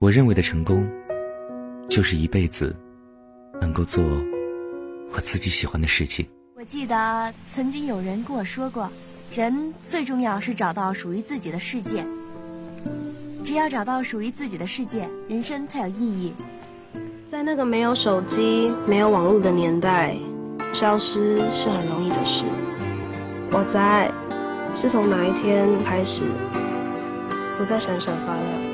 我认为的成功，就是一辈子能够做我自己喜欢的事情。我记得曾经有人跟我说过，人最重要是找到属于自己的世界。只要找到属于自己的世界，人生才有意义。在那个没有手机、没有网络的年代，消失是很容易的事。我在，是从哪一天开始，不再闪闪发亮。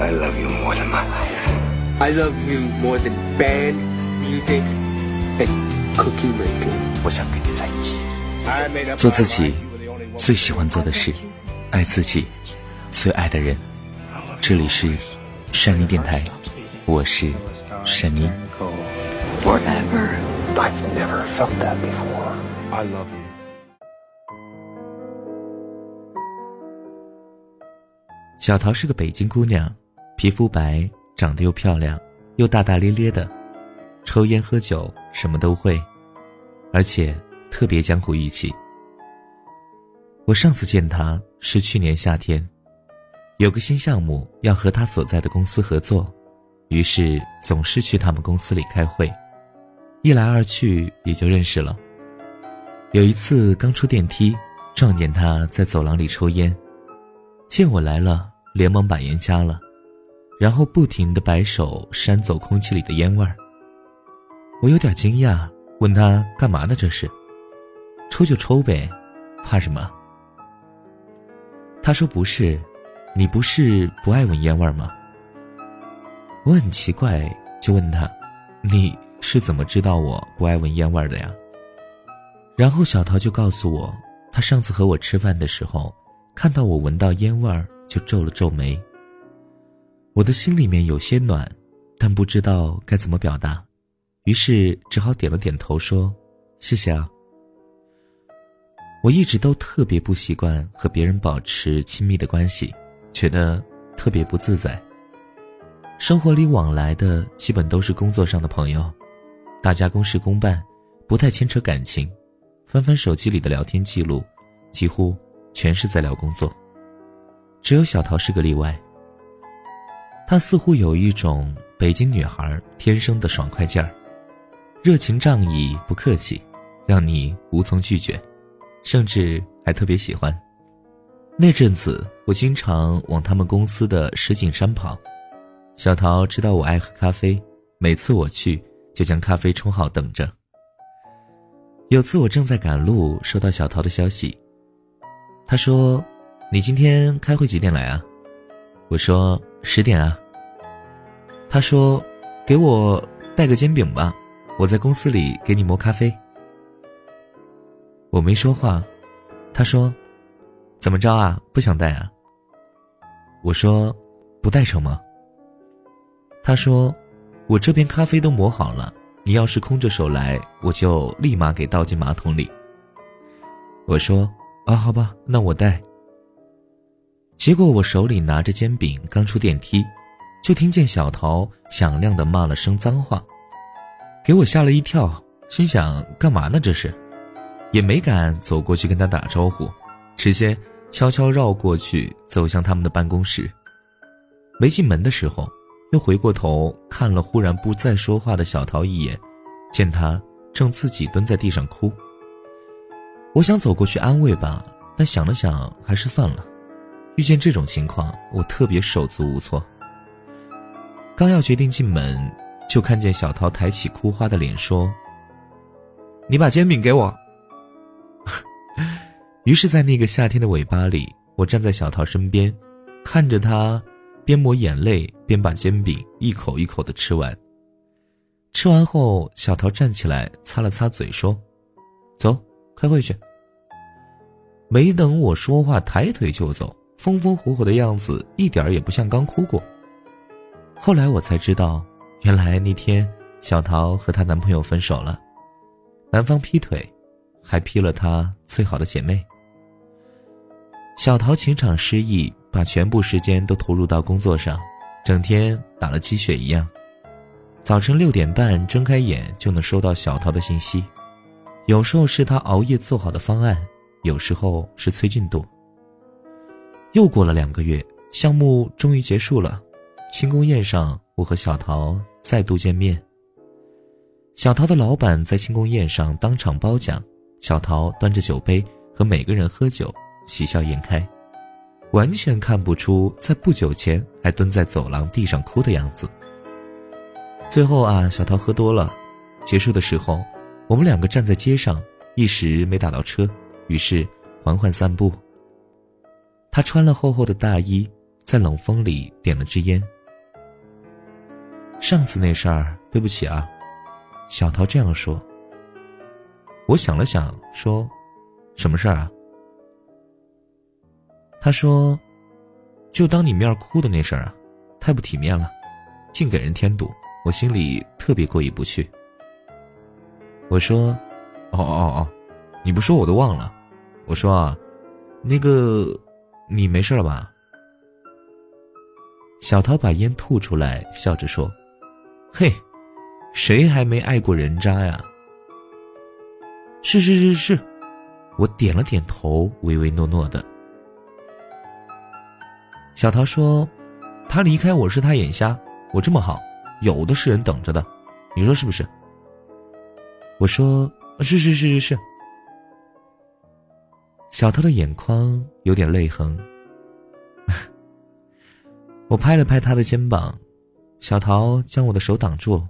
I love you more than my life. I love you more than band, music, and cookie making. 我想跟你在一起。做自己最喜欢做的事，爱自己最爱的人。这里是山妮电台，我是山妮。Forever. I've never felt that before. I love you. 小桃是个北京姑娘，皮肤白，长得又漂亮，又大大咧咧的，抽烟喝酒什么都会，而且特别江湖义气。我上次见他是去年夏天，有个新项目要和他所在的公司合作，于是总是去他们公司里开会，一来二去也就认识了。有一次刚出电梯，撞见他在走廊里抽烟，见我来了。连忙把烟加了，然后不停的摆手扇走空气里的烟味儿。我有点惊讶，问他干嘛呢？这是？抽就抽呗，怕什么？他说不是，你不是不爱闻烟味儿吗？我很奇怪，就问他，你是怎么知道我不爱闻烟味儿的呀？然后小桃就告诉我，她上次和我吃饭的时候，看到我闻到烟味儿。就皱了皱眉。我的心里面有些暖，但不知道该怎么表达，于是只好点了点头，说：“谢谢啊。”我一直都特别不习惯和别人保持亲密的关系，觉得特别不自在。生活里往来的基本都是工作上的朋友，大家公事公办，不太牵扯感情。翻翻手机里的聊天记录，几乎全是在聊工作。只有小桃是个例外。她似乎有一种北京女孩天生的爽快劲儿，热情仗义，不客气，让你无从拒绝，甚至还特别喜欢。那阵子，我经常往他们公司的石景山跑。小桃知道我爱喝咖啡，每次我去就将咖啡冲好等着。有次我正在赶路，收到小桃的消息，她说。你今天开会几点来啊？我说十点啊。他说：“给我带个煎饼吧，我在公司里给你磨咖啡。”我没说话。他说：“怎么着啊？不想带啊？”我说：“不带成吗？”他说：“我这边咖啡都磨好了，你要是空着手来，我就立马给倒进马桶里。”我说：“啊，好吧，那我带。”结果我手里拿着煎饼，刚出电梯，就听见小桃响亮的骂了声脏话，给我吓了一跳，心想干嘛呢这是，也没敢走过去跟他打招呼，直接悄悄绕过去走向他们的办公室。没进门的时候，又回过头看了忽然不再说话的小桃一眼，见他正自己蹲在地上哭。我想走过去安慰吧，但想了想，还是算了。遇见这种情况，我特别手足无措。刚要决定进门，就看见小桃抬起哭花的脸说：“你把煎饼给我。” 于是，在那个夏天的尾巴里，我站在小桃身边，看着她边抹眼泪边把煎饼一口一口的吃完。吃完后，小桃站起来擦了擦嘴，说：“走，开会去。”没等我说话，抬腿就走，风风火火的样子一点儿也不像刚哭过。后来我才知道，原来那天小桃和她男朋友分手了，男方劈腿，还劈了她最好的姐妹。小桃情场失意，把全部时间都投入到工作上，整天打了鸡血一样。早晨六点半睁开眼就能收到小桃的信息，有时候是她熬夜做好的方案，有时候是催进度。又过了两个月，项目终于结束了，庆功宴上，我和小桃再度见面。小桃的老板在庆功宴上当场褒奖，小桃端着酒杯和每个人喝酒。喜笑颜开，完全看不出在不久前还蹲在走廊地上哭的样子。最后啊，小桃喝多了，结束的时候，我们两个站在街上，一时没打到车，于是缓缓散步。他穿了厚厚的大衣，在冷风里点了支烟。上次那事儿，对不起啊，小桃这样说。我想了想，说：“什么事儿啊？”他说：“就当你面哭的那事儿啊，太不体面了，净给人添堵，我心里特别过意不去。”我说：“哦哦哦，你不说我都忘了。”我说：“啊，那个，你没事了吧？”小桃把烟吐出来，笑着说：“嘿，谁还没爱过人渣呀？”是是是是，我点了点头，唯唯诺诺的。小桃说：“他离开我是他眼瞎，我这么好，有的是人等着的，你说是不是？”我说：“是是是是是。”小桃的眼眶有点泪痕。我拍了拍他的肩膀，小桃将我的手挡住，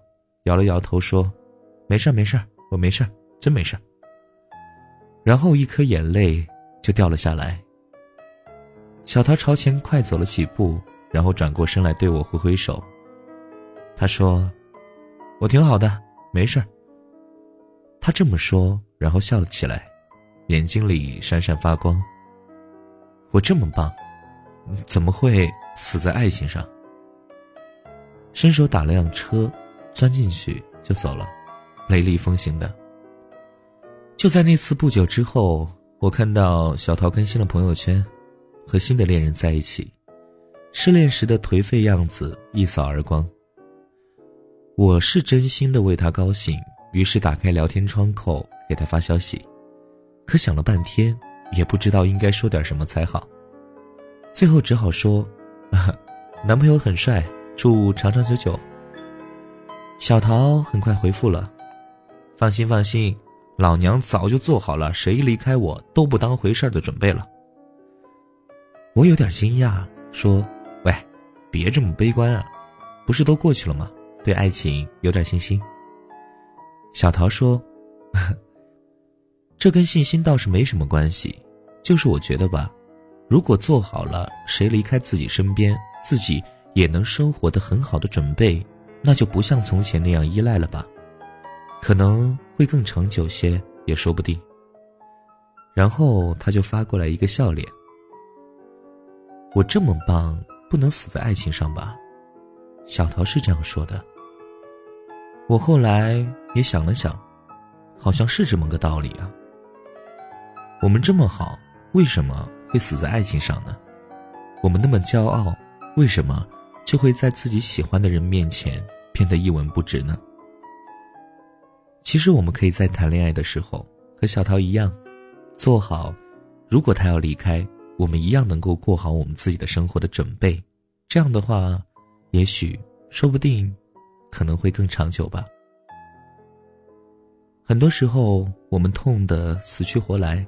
摇了摇头说：“没事没事我没事真没事然后一颗眼泪就掉了下来。小桃朝前快走了几步，然后转过身来对我挥挥手。他说：“我挺好的，没事儿。”他这么说，然后笑了起来，眼睛里闪闪发光。我这么棒，怎么会死在爱情上？伸手打了辆车，钻进去就走了，雷厉风行的。就在那次不久之后，我看到小桃更新了朋友圈。和新的恋人在一起，失恋时的颓废样子一扫而光。我是真心的为他高兴，于是打开聊天窗口给他发消息，可想了半天，也不知道应该说点什么才好，最后只好说：“男朋友很帅，祝长长久久。”小桃很快回复了：“放心放心，老娘早就做好了谁离开我都不当回事的准备了。”我有点惊讶，说：“喂，别这么悲观啊，不是都过去了吗？对爱情有点信心。”小桃说：“呵 这跟信心倒是没什么关系，就是我觉得吧，如果做好了谁离开自己身边，自己也能生活的很好的准备，那就不像从前那样依赖了吧，可能会更长久些，也说不定。”然后他就发过来一个笑脸。我这么棒，不能死在爱情上吧？小桃是这样说的。我后来也想了想，好像是这么个道理啊。我们这么好，为什么会死在爱情上呢？我们那么骄傲，为什么就会在自己喜欢的人面前变得一文不值呢？其实我们可以在谈恋爱的时候和小桃一样，做好，如果他要离开。我们一样能够过好我们自己的生活的准备，这样的话，也许说不定，可能会更长久吧。很多时候我们痛得死去活来，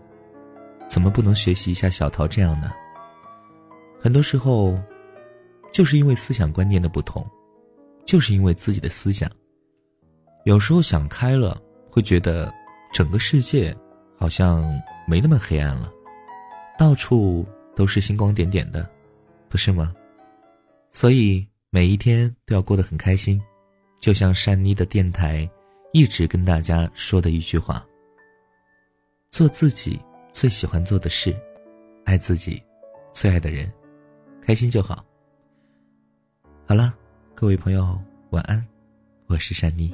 怎么不能学习一下小桃这样呢？很多时候，就是因为思想观念的不同，就是因为自己的思想，有时候想开了，会觉得整个世界好像没那么黑暗了。到处都是星光点点的，不是吗？所以每一天都要过得很开心，就像珊妮的电台一直跟大家说的一句话：做自己最喜欢做的事爱自己最爱的人开心就好。好了各位朋友晚安我是珊妮。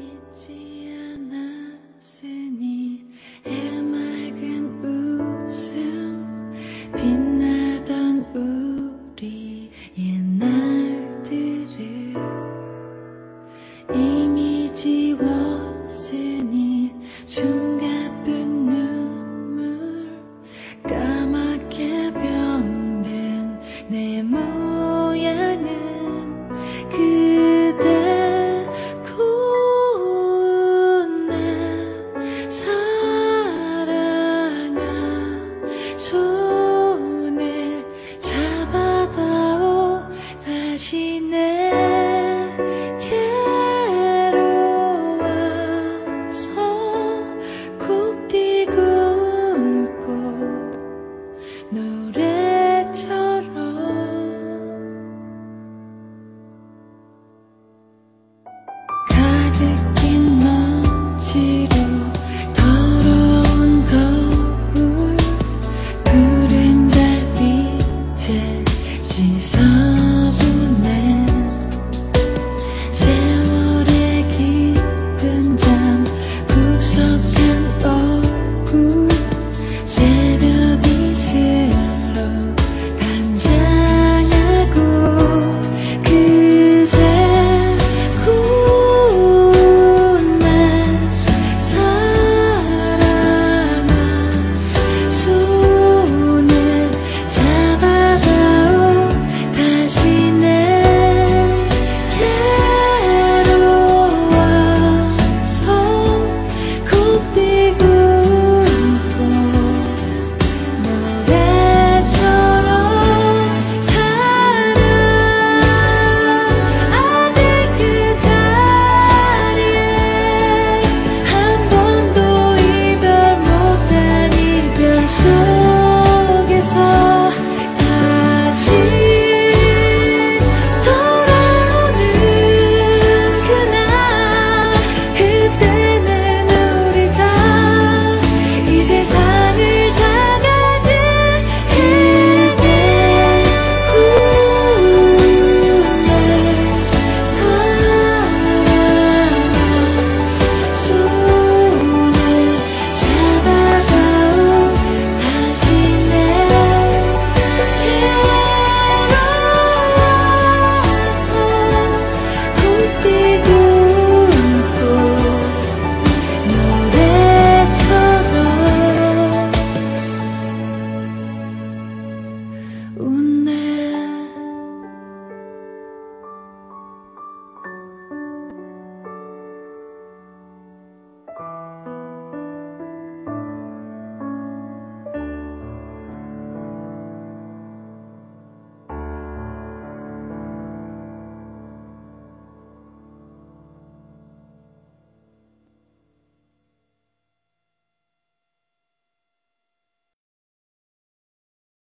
no.